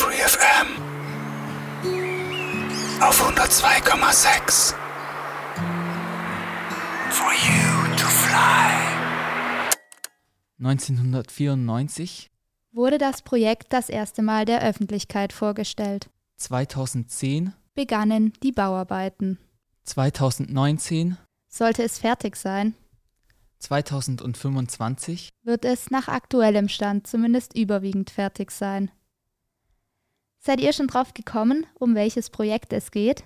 FreeFM auf 102,6 For you to fly. 1994, wurde das Projekt das erste Mal der Öffentlichkeit vorgestellt. 2010, Begannen die Bauarbeiten. 2019, Sollte es fertig sein, 2025, wird es nach aktuellem Stand zumindest überwiegend fertig sein. Seid ihr schon drauf gekommen, um welches Projekt es geht?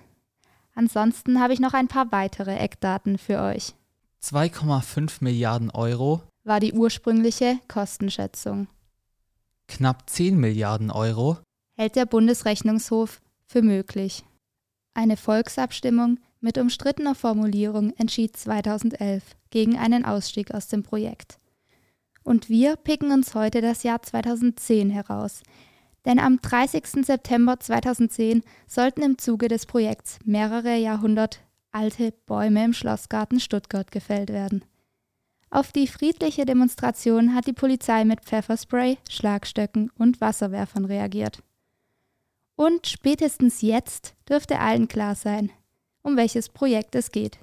Ansonsten habe ich noch ein paar weitere Eckdaten für euch. 2,5 Milliarden Euro, War die ursprüngliche Kostenschätzung. knapp 10 Milliarden Euro, hält der Bundesrechnungshof für möglich. Eine Volksabstimmung mit umstrittener Formulierung entschied 2011 gegen einen Ausstieg aus dem Projekt. Und wir picken uns heute das Jahr 2010 heraus, denn am 30. September 2010 sollten im Zuge des Projekts mehrere Jahrhundert alte Bäume im Schlossgarten Stuttgart gefällt werden. Auf die friedliche Demonstration hat die Polizei mit Pfefferspray, Schlagstöcken und Wasserwerfern reagiert. Und spätestens jetzt dürfte allen klar sein, um welches Projekt es geht.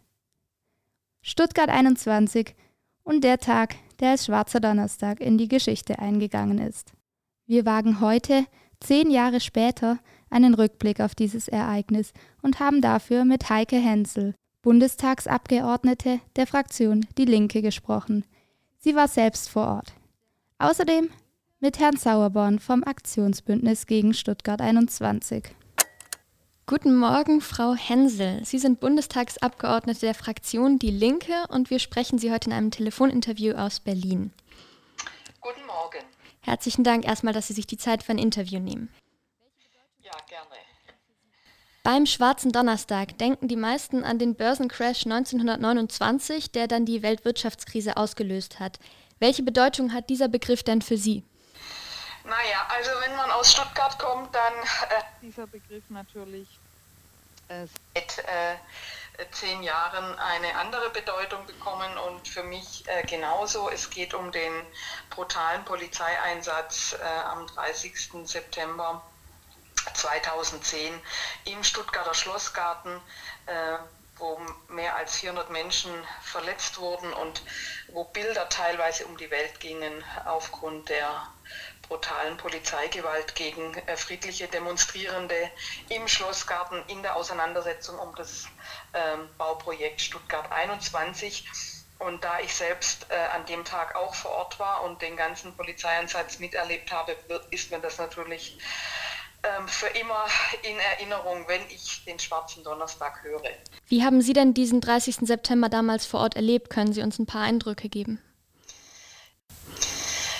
Stuttgart 21 und der Tag, der als Schwarzer Donnerstag in die Geschichte eingegangen ist. Wir wagen heute, zehn Jahre später, einen Rückblick auf dieses Ereignis und haben dafür mit Heike Hensel, Bundestagsabgeordnete der Fraktion Die Linke, gesprochen. Sie war selbst vor Ort. Außerdem mit Herrn Sauerborn vom Aktionsbündnis gegen Stuttgart 21. Guten Morgen, Frau Hensel. Sie sind Bundestagsabgeordnete der Fraktion Die Linke und wir sprechen Sie heute in einem Telefoninterview aus Berlin. Guten Morgen. Herzlichen Dank erstmal, dass Sie sich die Zeit für ein Interview nehmen. Ja, gerne. Beim Schwarzen Donnerstag denken die meisten an den Börsencrash 1929, der dann die Weltwirtschaftskrise ausgelöst hat. Welche Bedeutung hat dieser Begriff denn für Sie? Naja, also wenn man aus Stuttgart kommt, dann äh, dieser Begriff natürlich äh, seit äh, zehn Jahren eine andere Bedeutung bekommen und für mich äh, genauso. Es geht um den brutalen Polizeieinsatz äh, am 30. September 2010 im Stuttgarter Schlossgarten, äh, wo mehr als 400 Menschen verletzt wurden und wo Bilder teilweise um die Welt gingen aufgrund der brutalen Polizeigewalt gegen äh, friedliche Demonstrierende im Schlossgarten in der Auseinandersetzung um das ähm, Bauprojekt Stuttgart 21. Und da ich selbst äh, an dem Tag auch vor Ort war und den ganzen Polizeieinsatz miterlebt habe, wird, ist mir das natürlich ähm, für immer in Erinnerung, wenn ich den Schwarzen Donnerstag höre. Wie haben Sie denn diesen 30. September damals vor Ort erlebt? Können Sie uns ein paar Eindrücke geben?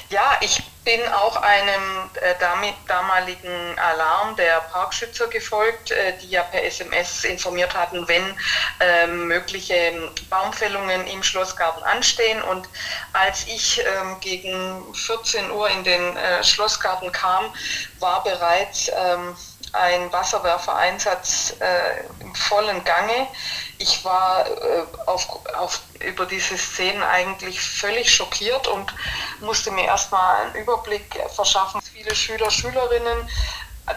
Ja, ich bin auch einem äh, damit, damaligen Alarm der Parkschützer gefolgt, äh, die ja per SMS informiert hatten, wenn äh, mögliche Baumfällungen im Schlossgarten anstehen. Und als ich ähm, gegen 14 Uhr in den äh, Schlossgarten kam, war bereits ähm, ein Wasserwerfereinsatz äh, im vollen Gange. Ich war äh, auf, auf, über diese Szenen eigentlich völlig schockiert und musste mir erstmal einen Überblick verschaffen. Viele Schüler, Schülerinnen,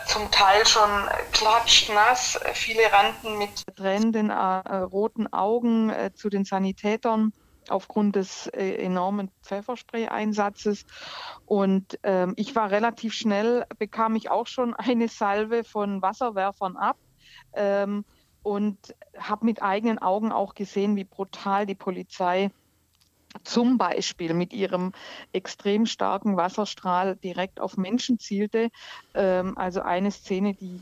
zum Teil schon klatschnass, viele rannten mit tränenden äh, roten Augen äh, zu den Sanitätern aufgrund des äh, enormen Pfefferspray-Einsatzes. Und ähm, ich war relativ schnell, bekam ich auch schon eine Salve von Wasserwerfern ab. Ähm, und habe mit eigenen Augen auch gesehen, wie brutal die Polizei zum Beispiel mit ihrem extrem starken Wasserstrahl direkt auf Menschen zielte. Ähm, also eine Szene, die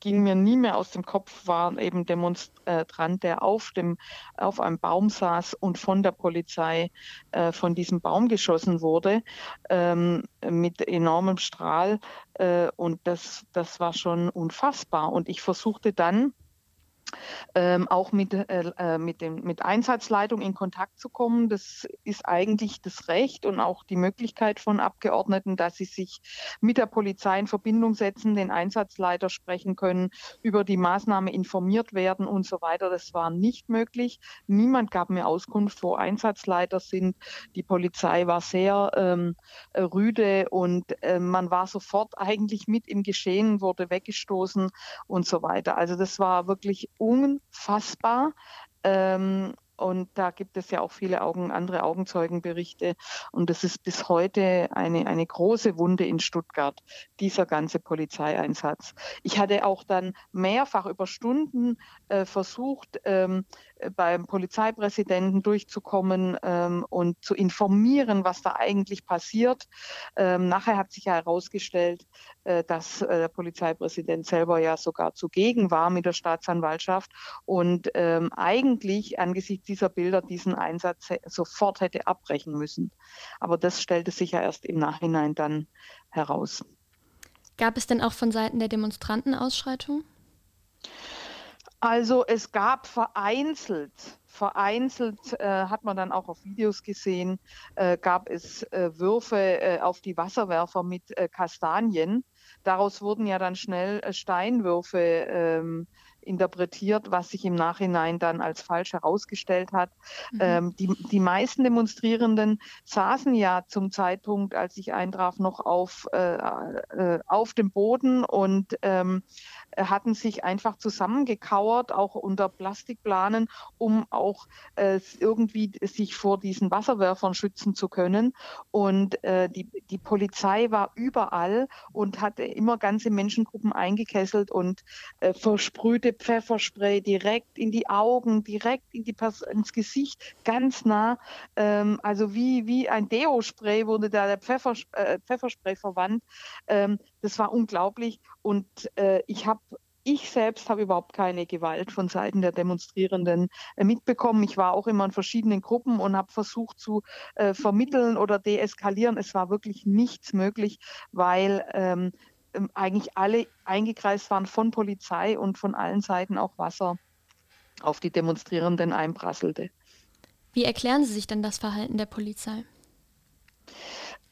ging mir nie mehr aus dem Kopf, war eben Demonstrant, der auf, dem, auf einem Baum saß und von der Polizei äh, von diesem Baum geschossen wurde ähm, mit enormem Strahl. Äh, und das, das war schon unfassbar. Und ich versuchte dann, ähm, auch mit, äh, äh, mit, dem, mit Einsatzleitung in Kontakt zu kommen. Das ist eigentlich das Recht und auch die Möglichkeit von Abgeordneten, dass sie sich mit der Polizei in Verbindung setzen, den Einsatzleiter sprechen können, über die Maßnahme informiert werden und so weiter. Das war nicht möglich. Niemand gab mir Auskunft, wo Einsatzleiter sind. Die Polizei war sehr ähm, rüde und äh, man war sofort eigentlich mit im Geschehen, wurde weggestoßen und so weiter. Also das war wirklich unfassbar. Ähm, und da gibt es ja auch viele Augen, andere Augenzeugenberichte. Und das ist bis heute eine, eine große Wunde in Stuttgart, dieser ganze Polizeieinsatz. Ich hatte auch dann mehrfach über Stunden äh, versucht, ähm, beim Polizeipräsidenten durchzukommen ähm, und zu informieren, was da eigentlich passiert. Ähm, nachher hat sich ja herausgestellt, äh, dass äh, der Polizeipräsident selber ja sogar zugegen war mit der Staatsanwaltschaft und ähm, eigentlich angesichts dieser Bilder diesen Einsatz sofort hätte abbrechen müssen. Aber das stellte sich ja erst im Nachhinein dann heraus. Gab es denn auch von Seiten der Demonstranten Ausschreitungen? Also es gab vereinzelt, vereinzelt äh, hat man dann auch auf Videos gesehen, äh, gab es äh, Würfe äh, auf die Wasserwerfer mit äh, Kastanien. Daraus wurden ja dann schnell äh, Steinwürfe ähm, interpretiert, was sich im Nachhinein dann als falsch herausgestellt hat. Mhm. Ähm, die, die meisten Demonstrierenden saßen ja zum Zeitpunkt, als ich eintraf, noch auf, äh, äh, auf dem Boden und ähm, hatten sich einfach zusammengekauert, auch unter Plastikplanen, um auch äh, irgendwie sich vor diesen Wasserwerfern schützen zu können. Und äh, die, die Polizei war überall und hatte immer ganze Menschengruppen eingekesselt und äh, versprühte Pfefferspray direkt in die Augen, direkt in die ins Gesicht, ganz nah. Ähm, also wie, wie ein Deo-Spray wurde da der Pfeffer, äh, Pfefferspray verwandt. Ähm, das war unglaublich. Und äh, ich habe ich selbst habe überhaupt keine Gewalt von Seiten der Demonstrierenden äh, mitbekommen. Ich war auch immer in verschiedenen Gruppen und habe versucht zu äh, vermitteln oder deeskalieren. Es war wirklich nichts möglich, weil ähm, ähm, eigentlich alle eingekreist waren von Polizei und von allen Seiten auch Wasser auf die Demonstrierenden einprasselte. Wie erklären Sie sich denn das Verhalten der Polizei?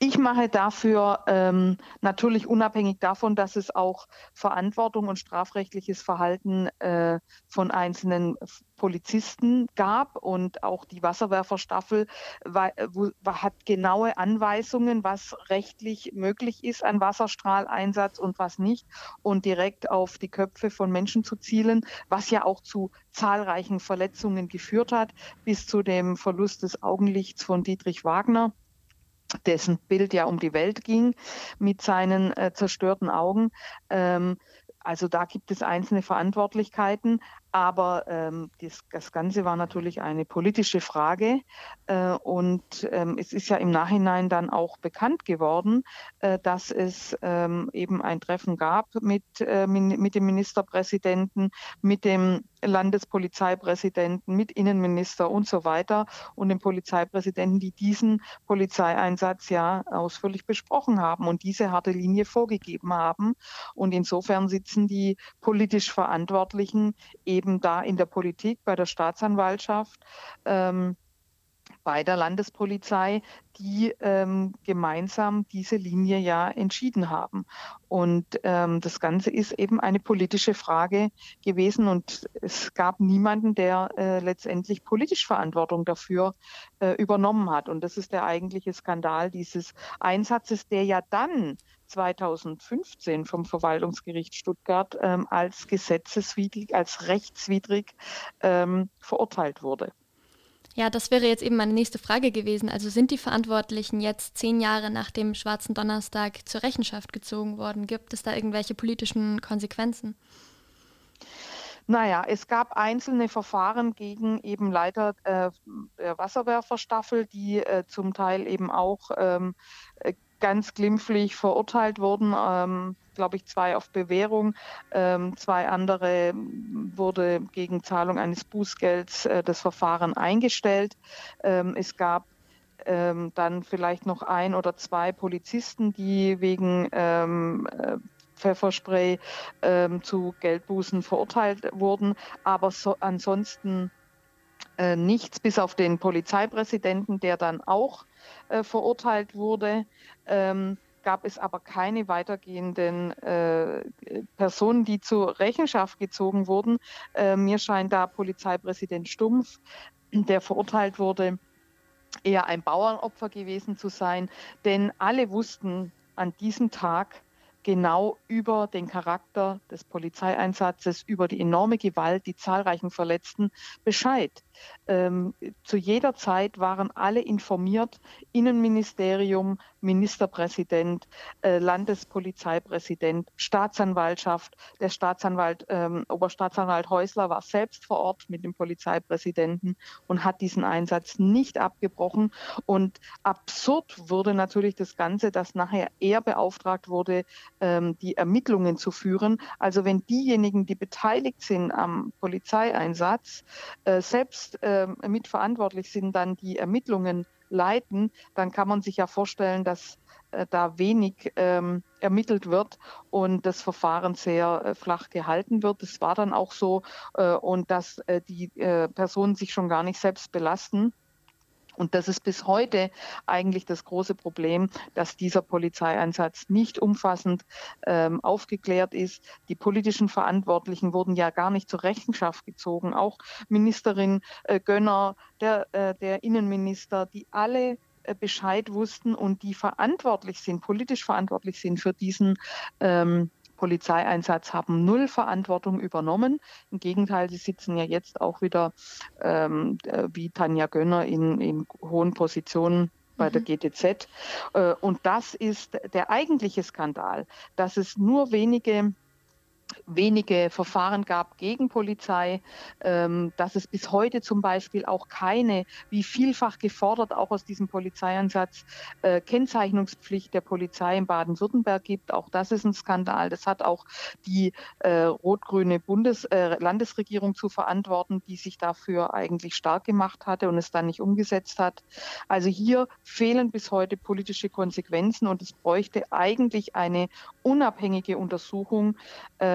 Ich mache dafür ähm, natürlich unabhängig davon, dass es auch Verantwortung und strafrechtliches Verhalten äh, von einzelnen Polizisten gab und auch die Wasserwerferstaffel war, war, hat genaue Anweisungen, was rechtlich möglich ist an Wasserstrahleinsatz und was nicht und direkt auf die Köpfe von Menschen zu zielen, was ja auch zu zahlreichen Verletzungen geführt hat, bis zu dem Verlust des Augenlichts von Dietrich Wagner dessen Bild ja um die Welt ging mit seinen äh, zerstörten Augen. Ähm, also da gibt es einzelne Verantwortlichkeiten, aber ähm, das, das, Ganze war natürlich eine politische Frage äh, und ähm, es ist ja im Nachhinein dann auch bekannt geworden, äh, dass es ähm, eben ein Treffen gab mit, äh, mit dem Ministerpräsidenten, mit dem Landespolizeipräsidenten, mit Innenminister und so weiter und dem Polizeipräsidenten, die diesen Polizeieinsatz ja ausführlich besprochen haben und diese harte Linie vorgegeben haben. Und insofern sitzen die politisch Verantwortlichen eben eben da in der Politik, bei der Staatsanwaltschaft, ähm, bei der Landespolizei, die ähm, gemeinsam diese Linie ja entschieden haben. Und ähm, das Ganze ist eben eine politische Frage gewesen und es gab niemanden, der äh, letztendlich politisch Verantwortung dafür äh, übernommen hat. Und das ist der eigentliche Skandal dieses Einsatzes, der ja dann 2015 vom Verwaltungsgericht Stuttgart ähm, als gesetzeswidrig, als rechtswidrig ähm, verurteilt wurde. Ja, das wäre jetzt eben meine nächste Frage gewesen. Also sind die Verantwortlichen jetzt zehn Jahre nach dem Schwarzen Donnerstag zur Rechenschaft gezogen worden? Gibt es da irgendwelche politischen Konsequenzen? Naja, es gab einzelne Verfahren gegen eben Leiter äh, der Wasserwerferstaffel, die äh, zum Teil eben auch ähm, äh, ganz glimpflich verurteilt wurden. Ähm, glaube ich, zwei auf Bewährung. Ähm, zwei andere wurde gegen Zahlung eines Bußgelds äh, das Verfahren eingestellt. Ähm, es gab ähm, dann vielleicht noch ein oder zwei Polizisten, die wegen ähm, äh, Pfefferspray ähm, zu Geldbußen verurteilt wurden, aber so, ansonsten äh, nichts, bis auf den Polizeipräsidenten, der dann auch äh, verurteilt wurde. Ähm, gab es aber keine weitergehenden äh, Personen, die zur Rechenschaft gezogen wurden. Äh, mir scheint da Polizeipräsident Stumpf, der verurteilt wurde, eher ein Bauernopfer gewesen zu sein, denn alle wussten an diesem Tag, genau über den Charakter des Polizeieinsatzes, über die enorme Gewalt, die zahlreichen Verletzten Bescheid. Ähm, zu jeder Zeit waren alle informiert, Innenministerium, Ministerpräsident, äh, Landespolizeipräsident, Staatsanwaltschaft. Der Staatsanwalt, ähm, Oberstaatsanwalt Häusler war selbst vor Ort mit dem Polizeipräsidenten und hat diesen Einsatz nicht abgebrochen. Und absurd wurde natürlich das Ganze, dass nachher er beauftragt wurde, ähm, die Ermittlungen zu führen. Also wenn diejenigen, die beteiligt sind am Polizeieinsatz, äh, selbst äh, mitverantwortlich sind, dann die Ermittlungen leiten, dann kann man sich ja vorstellen, dass äh, da wenig ähm, ermittelt wird und das Verfahren sehr äh, flach gehalten wird. Das war dann auch so äh, und dass äh, die Personen sich schon gar nicht selbst belasten. Und das ist bis heute eigentlich das große Problem, dass dieser Polizeieinsatz nicht umfassend ähm, aufgeklärt ist. Die politischen Verantwortlichen wurden ja gar nicht zur Rechenschaft gezogen. Auch Ministerin äh, Gönner, der, äh, der Innenminister, die alle äh, Bescheid wussten und die verantwortlich sind, politisch verantwortlich sind für diesen ähm, Polizeieinsatz haben null Verantwortung übernommen. Im Gegenteil, sie sitzen ja jetzt auch wieder ähm, äh, wie Tanja Gönner in, in hohen Positionen bei der mhm. GTZ. Äh, und das ist der eigentliche Skandal, dass es nur wenige wenige Verfahren gab gegen Polizei, ähm, dass es bis heute zum Beispiel auch keine, wie vielfach gefordert auch aus diesem Polizeieinsatz, äh, Kennzeichnungspflicht der Polizei in Baden-Württemberg gibt. Auch das ist ein Skandal. Das hat auch die äh, rot-grüne Bundes äh, Landesregierung zu verantworten, die sich dafür eigentlich stark gemacht hatte und es dann nicht umgesetzt hat. Also hier fehlen bis heute politische Konsequenzen und es bräuchte eigentlich eine unabhängige Untersuchung.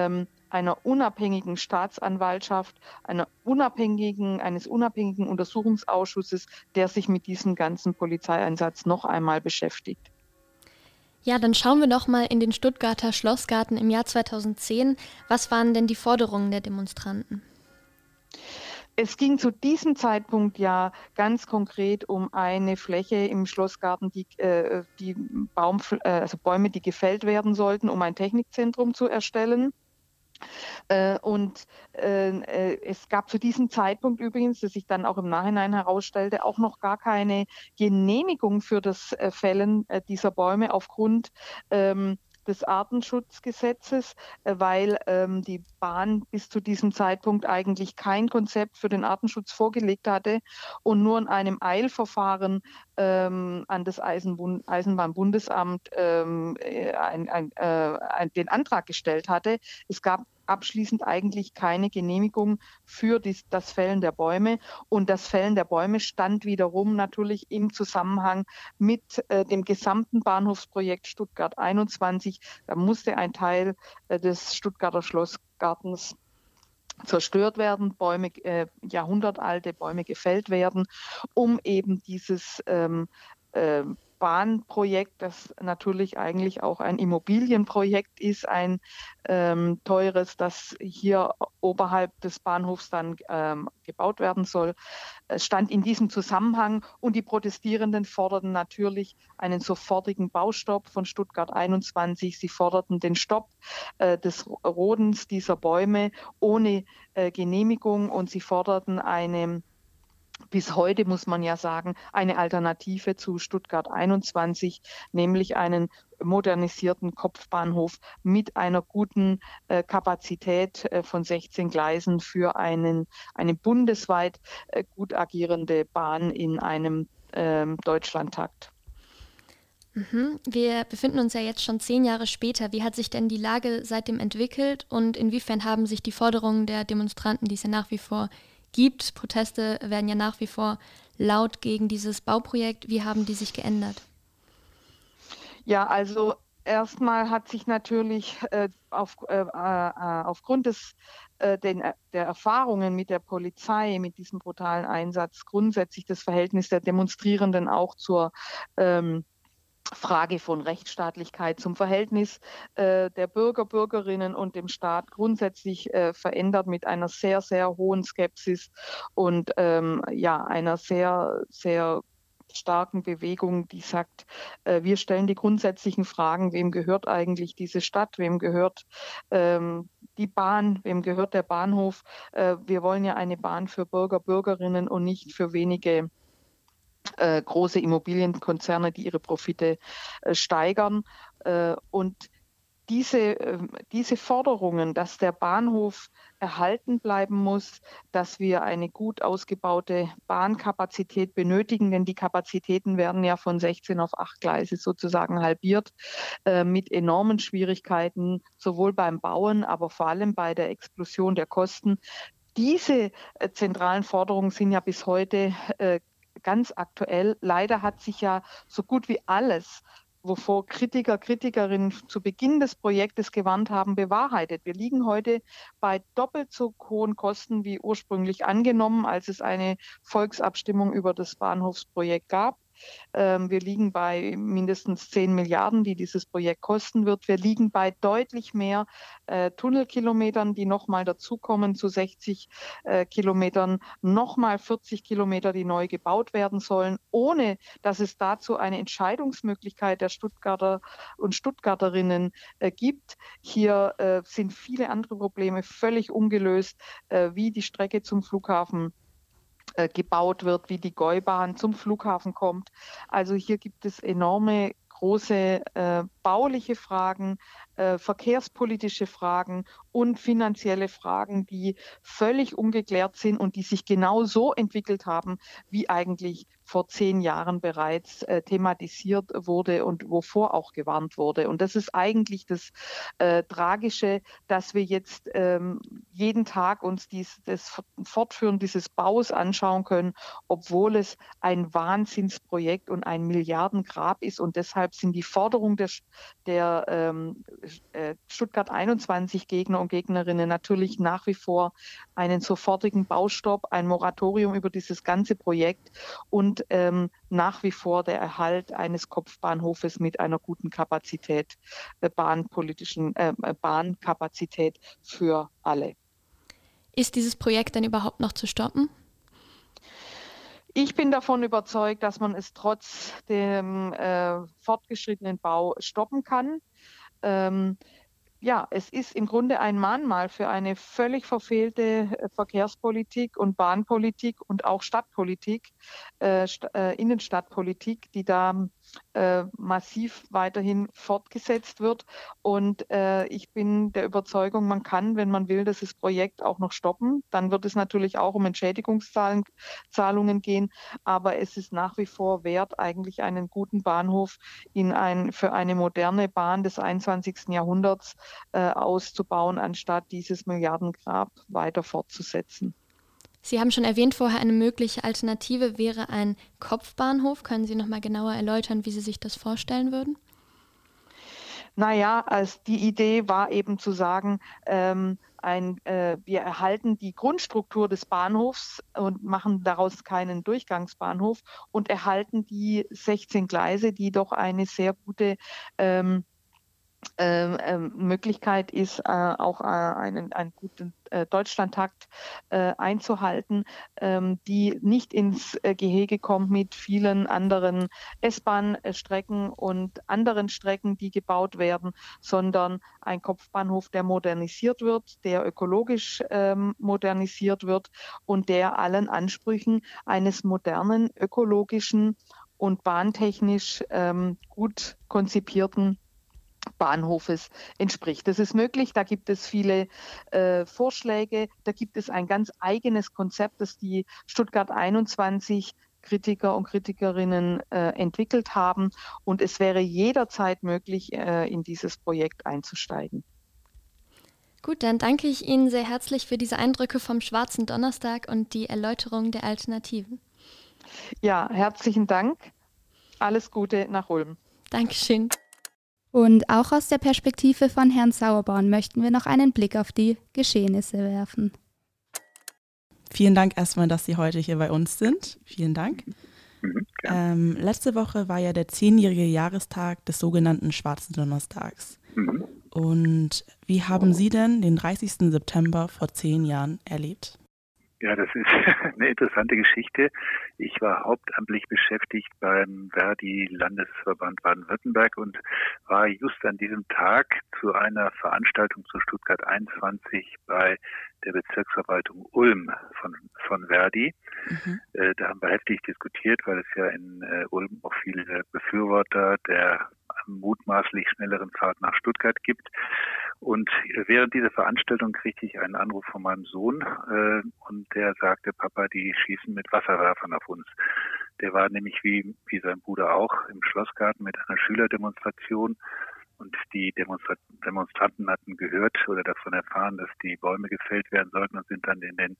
Ähm, einer unabhängigen Staatsanwaltschaft, einer unabhängigen, eines unabhängigen Untersuchungsausschusses, der sich mit diesem ganzen Polizeieinsatz noch einmal beschäftigt. Ja, dann schauen wir doch mal in den Stuttgarter Schlossgarten im Jahr 2010. Was waren denn die Forderungen der Demonstranten? Es ging zu diesem Zeitpunkt ja ganz konkret um eine Fläche im Schlossgarten, die, äh, die Baum, äh, also Bäume, die gefällt werden sollten, um ein Technikzentrum zu erstellen. Äh, und äh, äh, es gab zu diesem Zeitpunkt übrigens, das sich dann auch im Nachhinein herausstellte, auch noch gar keine Genehmigung für das äh, Fällen äh, dieser Bäume aufgrund ähm, des Artenschutzgesetzes, äh, weil ähm, die Bahn bis zu diesem Zeitpunkt eigentlich kein Konzept für den Artenschutz vorgelegt hatte und nur in einem Eilverfahren ähm, an das Eisenbund Eisenbahnbundesamt ähm, ein, ein, äh, den Antrag gestellt hatte. Es gab abschließend eigentlich keine Genehmigung für dies, das Fällen der Bäume. Und das Fällen der Bäume stand wiederum natürlich im Zusammenhang mit äh, dem gesamten Bahnhofsprojekt Stuttgart 21. Da musste ein Teil äh, des Stuttgarter Schlossgartens zerstört werden, Bäume, äh, jahrhundertalte Bäume gefällt werden, um eben dieses ähm, äh, Bahnprojekt, das natürlich eigentlich auch ein Immobilienprojekt ist, ein ähm, teures, das hier oberhalb des Bahnhofs dann ähm, gebaut werden soll, stand in diesem Zusammenhang und die Protestierenden forderten natürlich einen sofortigen Baustopp von Stuttgart 21. Sie forderten den Stopp äh, des Rodens dieser Bäume ohne äh, Genehmigung und sie forderten eine bis heute muss man ja sagen, eine Alternative zu Stuttgart 21, nämlich einen modernisierten Kopfbahnhof mit einer guten äh, Kapazität äh, von 16 Gleisen für einen, eine bundesweit äh, gut agierende Bahn in einem ähm, Deutschlandtakt. Mhm. Wir befinden uns ja jetzt schon zehn Jahre später. Wie hat sich denn die Lage seitdem entwickelt und inwiefern haben sich die Forderungen der Demonstranten, die es ja nach wie vor gibt. Proteste werden ja nach wie vor laut gegen dieses Bauprojekt. Wie haben die sich geändert? Ja, also erstmal hat sich natürlich äh, auf, äh, äh, aufgrund des, äh, den, äh, der Erfahrungen mit der Polizei, mit diesem brutalen Einsatz, grundsätzlich das Verhältnis der Demonstrierenden auch zur ähm, Frage von Rechtsstaatlichkeit zum Verhältnis äh, der Bürger, Bürgerinnen und dem Staat grundsätzlich äh, verändert mit einer sehr, sehr hohen Skepsis und ähm, ja, einer sehr, sehr starken Bewegung, die sagt, äh, wir stellen die grundsätzlichen Fragen, wem gehört eigentlich diese Stadt, wem gehört ähm, die Bahn, wem gehört der Bahnhof. Äh, wir wollen ja eine Bahn für Bürger, Bürgerinnen und nicht für wenige äh, große Immobilienkonzerne, die ihre Profite äh, steigern. Äh, und diese, ähm, diese Forderungen, dass der Bahnhof erhalten bleiben muss, dass wir eine gut ausgebaute Bahnkapazität benötigen, denn die Kapazitäten werden ja von 16 auf 8 Gleise sozusagen halbiert, äh, mit enormen Schwierigkeiten, sowohl beim Bauen, aber vor allem bei der Explosion der Kosten. Diese äh, zentralen Forderungen sind ja bis heute äh, ganz aktuell. Leider hat sich ja so gut wie alles wovor Kritiker, Kritikerinnen zu Beginn des Projektes gewarnt haben, bewahrheitet. Wir liegen heute bei doppelt so hohen Kosten wie ursprünglich angenommen, als es eine Volksabstimmung über das Bahnhofsprojekt gab. Ähm, wir liegen bei mindestens 10 Milliarden, die dieses Projekt kosten wird. Wir liegen bei deutlich mehr äh, Tunnelkilometern, die nochmal dazukommen zu 60 äh, Kilometern, nochmal 40 Kilometer, die neu gebaut werden sollen, ohne dass es dazu eine Entscheidungsmöglichkeit der Stuttgarter und Stuttgarterinnen äh, gibt. Hier sind viele andere Probleme völlig ungelöst, wie die Strecke zum Flughafen äh, gebaut wird, wie die Gäubahn zum Flughafen kommt. Also hier gibt es enorme große äh, bauliche Fragen, äh, verkehrspolitische Fragen und finanzielle Fragen, die völlig ungeklärt sind und die sich genau so entwickelt haben, wie eigentlich vor zehn Jahren bereits äh, thematisiert wurde und wovor auch gewarnt wurde. Und das ist eigentlich das äh, Tragische, dass wir jetzt ähm, jeden Tag uns dies, das Fortführen dieses Baus anschauen können, obwohl es ein Wahnsinnsprojekt und ein Milliardengrab ist. Und deshalb sind die Forderungen der, der ähm, äh, Stuttgart 21 Gegner und Gegnerinnen natürlich nach wie vor einen sofortigen Baustopp, ein Moratorium über dieses ganze Projekt und ähm, nach wie vor der Erhalt eines Kopfbahnhofes mit einer guten Kapazität, äh, bahnpolitischen äh, Bahnkapazität für alle. Ist dieses Projekt denn überhaupt noch zu stoppen? Ich bin davon überzeugt, dass man es trotz dem äh, fortgeschrittenen Bau stoppen kann. Ähm, ja, es ist im Grunde ein Mahnmal für eine völlig verfehlte äh, Verkehrspolitik und Bahnpolitik und auch Stadtpolitik, äh, St äh, Innenstadtpolitik, die da äh, massiv weiterhin fortgesetzt wird. Und äh, ich bin der Überzeugung, man kann, wenn man will, dieses Projekt auch noch stoppen. Dann wird es natürlich auch um Entschädigungszahlungen gehen. Aber es ist nach wie vor wert, eigentlich einen guten Bahnhof in ein, für eine moderne Bahn des 21. Jahrhunderts äh, auszubauen, anstatt dieses Milliardengrab weiter fortzusetzen. Sie haben schon erwähnt vorher, eine mögliche Alternative wäre ein Kopfbahnhof. Können Sie noch mal genauer erläutern, wie Sie sich das vorstellen würden? Naja, als die Idee war eben zu sagen, ähm, ein, äh, wir erhalten die Grundstruktur des Bahnhofs und machen daraus keinen Durchgangsbahnhof und erhalten die 16 Gleise, die doch eine sehr gute ähm, Möglichkeit ist, äh, auch äh, einen, einen guten äh, Deutschlandtakt einzuhalten, ähm, die nicht ins Gehege kommt mit vielen anderen S-Bahn-Strecken und anderen Strecken, die gebaut werden, sondern ein Kopfbahnhof, der modernisiert wird, der ökologisch ähm, modernisiert wird und der allen Ansprüchen eines modernen, ökologischen und bahntechnisch ähm, gut konzipierten Bahnhofes entspricht. Das ist möglich, da gibt es viele äh, Vorschläge, da gibt es ein ganz eigenes Konzept, das die Stuttgart 21 Kritiker und Kritikerinnen äh, entwickelt haben. Und es wäre jederzeit möglich, äh, in dieses Projekt einzusteigen. Gut, dann danke ich Ihnen sehr herzlich für diese Eindrücke vom Schwarzen Donnerstag und die Erläuterung der Alternativen. Ja, herzlichen Dank. Alles Gute nach Ulm. Dankeschön. Und auch aus der Perspektive von Herrn Sauerborn möchten wir noch einen Blick auf die Geschehnisse werfen. Vielen Dank erstmal, dass Sie heute hier bei uns sind. Vielen Dank. Mhm, ähm, letzte Woche war ja der zehnjährige Jahrestag des sogenannten Schwarzen Donnerstags. Mhm. Und wie haben Sie denn den 30. September vor zehn Jahren erlebt? Ja, das ist eine interessante Geschichte. Ich war hauptamtlich beschäftigt beim Verdi Landesverband Baden-Württemberg und war just an diesem Tag zu einer Veranstaltung zu Stuttgart 21 bei der Bezirksverwaltung Ulm von, von Verdi. Mhm. Äh, da haben wir heftig diskutiert, weil es ja in äh, Ulm auch viele Befürworter der mutmaßlich schnelleren Fahrt nach Stuttgart gibt. Und während dieser Veranstaltung kriegte ich einen Anruf von meinem Sohn äh, und der sagte, Papa, die schießen mit Wasserwerfern auf uns. Der war nämlich wie, wie sein Bruder auch im Schlossgarten mit einer Schülerdemonstration und die Demonstra Demonstranten hatten gehört oder davon erfahren, dass die Bäume gefällt werden sollten und sind dann in den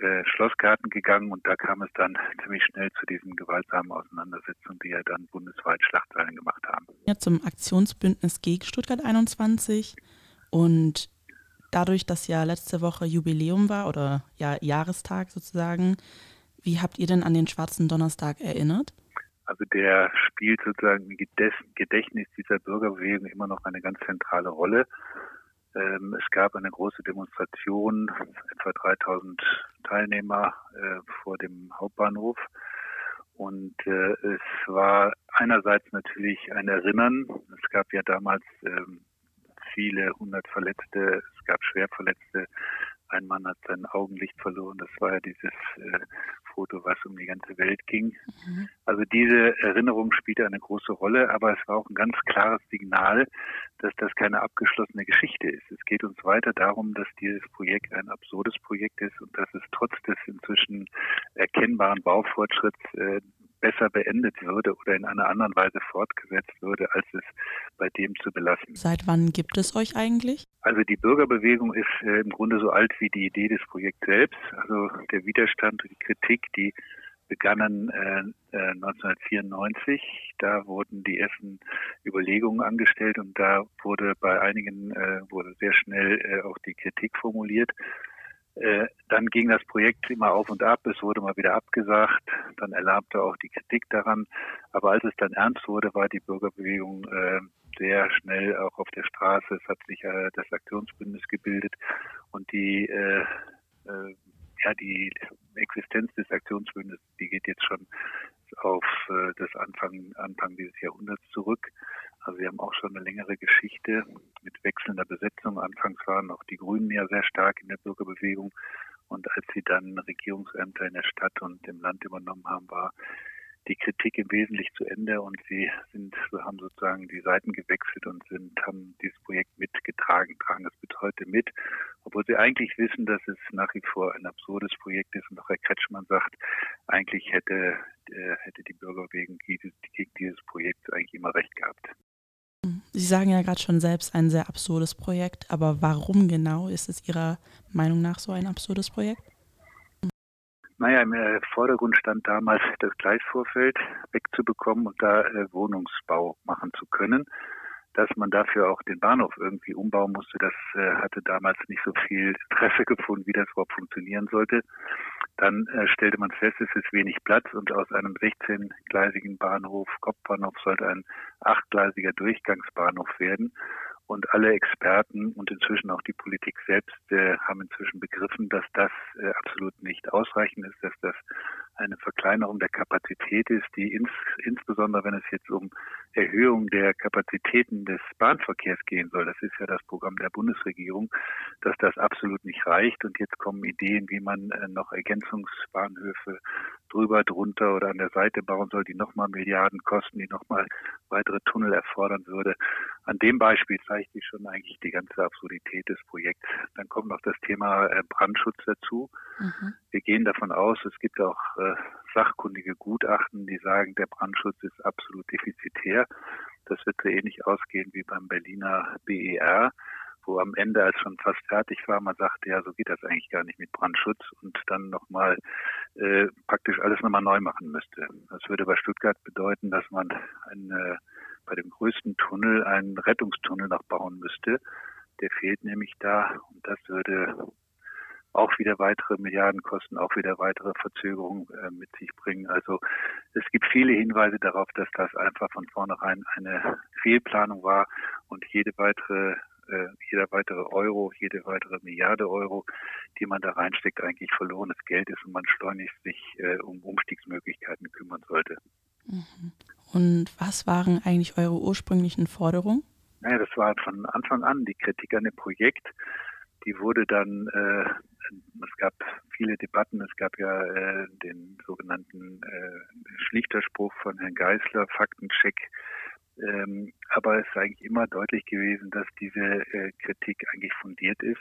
äh, Schlossgarten gegangen und da kam es dann ziemlich schnell zu diesen gewaltsamen Auseinandersetzungen, die ja dann bundesweit Schlachtzeilen gemacht haben. Ja, zum Aktionsbündnis gegen Stuttgart 21 und dadurch, dass ja letzte Woche Jubiläum war oder ja Jahrestag sozusagen, wie habt ihr denn an den Schwarzen Donnerstag erinnert? Also der spielt sozusagen im Gedächtnis dieser Bürgerbewegung immer noch eine ganz zentrale Rolle. Ähm, es gab eine große Demonstration, etwa 3000 Teilnehmer äh, vor dem Hauptbahnhof. Und äh, es war einerseits natürlich ein Erinnern. Es gab ja damals ähm, viele hundert Verletzte, es gab Schwerverletzte. Ein Mann hat sein Augenlicht verloren. Das war ja dieses äh, Foto, was um die ganze Welt ging. Mhm. Also diese Erinnerung spielte eine große Rolle, aber es war auch ein ganz klares Signal, dass das keine abgeschlossene Geschichte ist. Es geht uns weiter darum, dass dieses Projekt ein absurdes Projekt ist und dass es trotz des inzwischen erkennbaren Baufortschritts äh, besser beendet würde oder in einer anderen Weise fortgesetzt würde, als es bei dem zu belassen. Seit wann gibt es euch eigentlich? Also die Bürgerbewegung ist äh, im Grunde so alt wie die Idee des Projekts selbst. Also der Widerstand und die Kritik, die begannen äh, 1994. Äh, da wurden die ersten Überlegungen angestellt und da wurde bei einigen äh, wurde sehr schnell äh, auch die Kritik formuliert. Äh, dann ging das Projekt immer auf und ab, es wurde mal wieder abgesagt, dann erlahmte auch die Kritik daran. Aber als es dann ernst wurde, war die Bürgerbewegung äh, sehr schnell auch auf der Straße. Es hat sich äh, das Aktionsbündnis gebildet und die, äh, äh, ja, die Existenz des Aktionsbündnisses, die geht jetzt schon auf äh, das Anfang, Anfang dieses Jahrhunderts zurück. Also wir haben auch schon eine längere Geschichte mit wechselnder Besetzung. Anfangs waren auch die Grünen ja sehr stark in der Bürgerbewegung. Und als sie dann Regierungsämter in der Stadt und im Land übernommen haben, war die Kritik im Wesentlichen zu Ende und sie sind, haben sozusagen die Seiten gewechselt und sind, haben dieses Projekt mitgetragen, tragen das bis heute mit, obwohl sie eigentlich wissen, dass es nach wie vor ein absurdes Projekt ist und auch Herr Kretschmann sagt, eigentlich hätte, äh, hätte die Bürger wegen dieses, gegen dieses Projekt eigentlich immer recht gehabt. Sie sagen ja gerade schon selbst ein sehr absurdes Projekt, aber warum genau ist es Ihrer Meinung nach so ein absurdes Projekt? Naja, im äh, Vordergrund stand damals das Gleisvorfeld wegzubekommen und da äh, Wohnungsbau machen zu können. Dass man dafür auch den Bahnhof irgendwie umbauen musste, das äh, hatte damals nicht so viel Interesse gefunden, wie das überhaupt funktionieren sollte. Dann stellte man fest, es ist wenig Platz und aus einem 16-gleisigen Bahnhof, Kopfbahnhof, sollte ein achtgleisiger Durchgangsbahnhof werden. Und alle Experten und inzwischen auch die Politik selbst äh, haben inzwischen begriffen, dass das äh, absolut nicht ausreichend ist, dass das eine Verkleinerung der Kapazität ist, die ins, insbesondere wenn es jetzt um Erhöhung der Kapazitäten des Bahnverkehrs gehen soll, das ist ja das Programm der Bundesregierung, dass das absolut nicht reicht. Und jetzt kommen Ideen, wie man äh, noch Ergänzungsbahnhöfe drüber, drunter oder an der Seite bauen soll, die nochmal Milliarden kosten, die nochmal weitere Tunnel erfordern würde. An dem Beispiel zeigt sich schon eigentlich die ganze Absurdität des Projekts. Dann kommt noch das Thema äh, Brandschutz dazu. Mhm. Wir gehen davon aus, es gibt auch äh, sachkundige Gutachten, die sagen, der Brandschutz ist absolut defizitär. Das wird so ähnlich ausgehen wie beim Berliner BER wo am Ende, als schon fast fertig war, man sagte, ja, so geht das eigentlich gar nicht mit Brandschutz und dann nochmal äh, praktisch alles nochmal neu machen müsste. Das würde bei Stuttgart bedeuten, dass man eine bei dem größten Tunnel einen Rettungstunnel noch bauen müsste. Der fehlt nämlich da und das würde auch wieder weitere Milliarden kosten, auch wieder weitere Verzögerungen äh, mit sich bringen. Also es gibt viele Hinweise darauf, dass das einfach von vornherein eine Fehlplanung war und jede weitere äh, jeder weitere Euro, jede weitere Milliarde Euro, die man da reinsteckt, eigentlich verlorenes Geld ist und man schleunigst sich äh, um Umstiegsmöglichkeiten kümmern sollte. Mhm. Und was waren eigentlich eure ursprünglichen Forderungen? Naja, das war von Anfang an die Kritik an dem Projekt. Die wurde dann, äh, es gab viele Debatten, es gab ja äh, den sogenannten äh, Schlichterspruch von Herrn Geisler, Faktencheck ähm, aber es ist eigentlich immer deutlich gewesen, dass diese äh, Kritik eigentlich fundiert ist.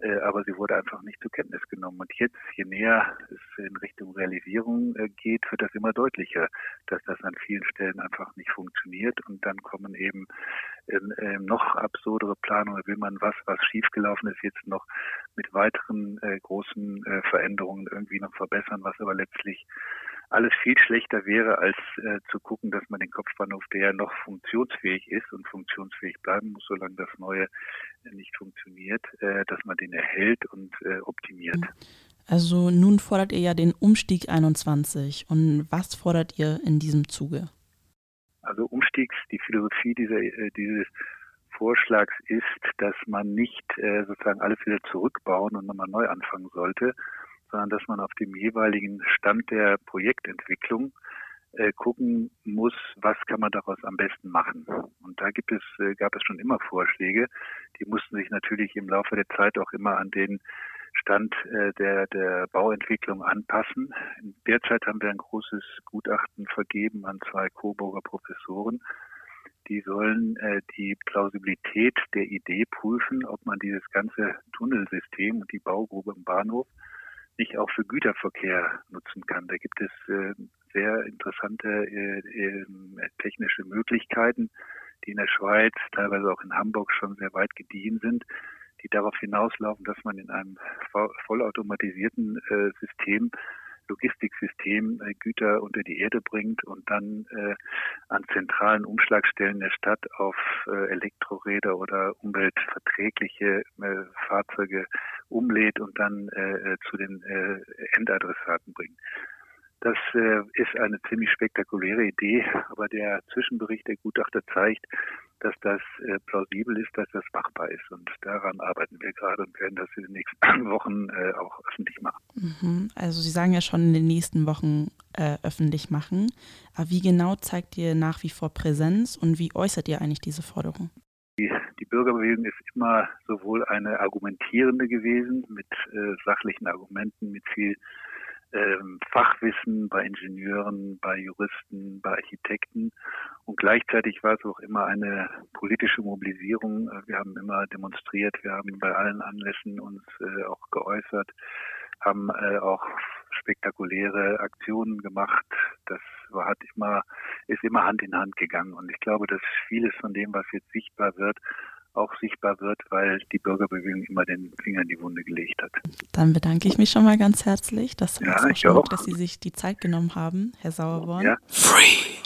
Äh, aber sie wurde einfach nicht zur Kenntnis genommen. Und jetzt, je näher es in Richtung Realisierung äh, geht, wird das immer deutlicher, dass das an vielen Stellen einfach nicht funktioniert. Und dann kommen eben ähm, noch absurdere Planungen. Will man was, was schiefgelaufen ist, jetzt noch mit weiteren äh, großen äh, Veränderungen irgendwie noch verbessern, was aber letztlich alles viel schlechter wäre, als äh, zu gucken, dass man den Kopfbahnhof, der ja noch funktionsfähig ist und funktionsfähig bleiben muss, solange das Neue äh, nicht funktioniert, äh, dass man den erhält und äh, optimiert. Also nun fordert ihr ja den Umstieg 21. Und was fordert ihr in diesem Zuge? Also Umstiegs, die Philosophie dieser, äh, dieses Vorschlags ist, dass man nicht äh, sozusagen alles wieder zurückbauen und nochmal neu anfangen sollte, sondern dass man auf dem jeweiligen Stand der Projektentwicklung äh, gucken muss, was kann man daraus am besten machen. Und da gibt es, äh, gab es schon immer Vorschläge, die mussten sich natürlich im Laufe der Zeit auch immer an den Stand äh, der, der Bauentwicklung anpassen. Derzeit haben wir ein großes Gutachten vergeben an zwei Coburger Professoren. Die sollen äh, die Plausibilität der Idee prüfen, ob man dieses ganze Tunnelsystem und die Baugrube im Bahnhof nicht auch für Güterverkehr nutzen kann. Da gibt es äh, sehr interessante äh, äh, technische Möglichkeiten, die in der Schweiz, teilweise auch in Hamburg schon sehr weit gediehen sind, die darauf hinauslaufen, dass man in einem vollautomatisierten äh, System Logistiksystem äh, Güter unter die Erde bringt und dann äh, an zentralen Umschlagstellen der Stadt auf äh, Elektroräder oder umweltverträgliche äh, Fahrzeuge umlädt und dann äh, äh, zu den äh, Endadressaten bringt. Das äh, ist eine ziemlich spektakuläre Idee, aber der Zwischenbericht der Gutachter zeigt, dass das äh, plausibel ist, dass das machbar ist. Und daran arbeiten wir gerade und werden das in den nächsten Wochen äh, auch öffentlich machen. Mhm. Also Sie sagen ja schon in den nächsten Wochen äh, öffentlich machen. Aber wie genau zeigt ihr nach wie vor Präsenz und wie äußert ihr eigentlich diese Forderung? Die, die Bürgerbewegung ist immer sowohl eine argumentierende gewesen mit äh, sachlichen Argumenten, mit viel ähm, Fachwissen bei Ingenieuren, bei Juristen, bei Architekten. Und gleichzeitig war es auch immer eine politische Mobilisierung. Wir haben immer demonstriert, wir haben bei allen Anlässen uns äh, auch geäußert, haben äh, auch spektakuläre Aktionen gemacht. Das war, hat immer, ist immer Hand in Hand gegangen. Und ich glaube, dass vieles von dem, was jetzt sichtbar wird, auch sichtbar wird, weil die Bürgerbewegung immer den Finger in die Wunde gelegt hat. Dann bedanke ich mich schon mal ganz herzlich. Das ja, auch dass Sie sich die Zeit genommen haben, Herr Sauerborn. Ja. Free.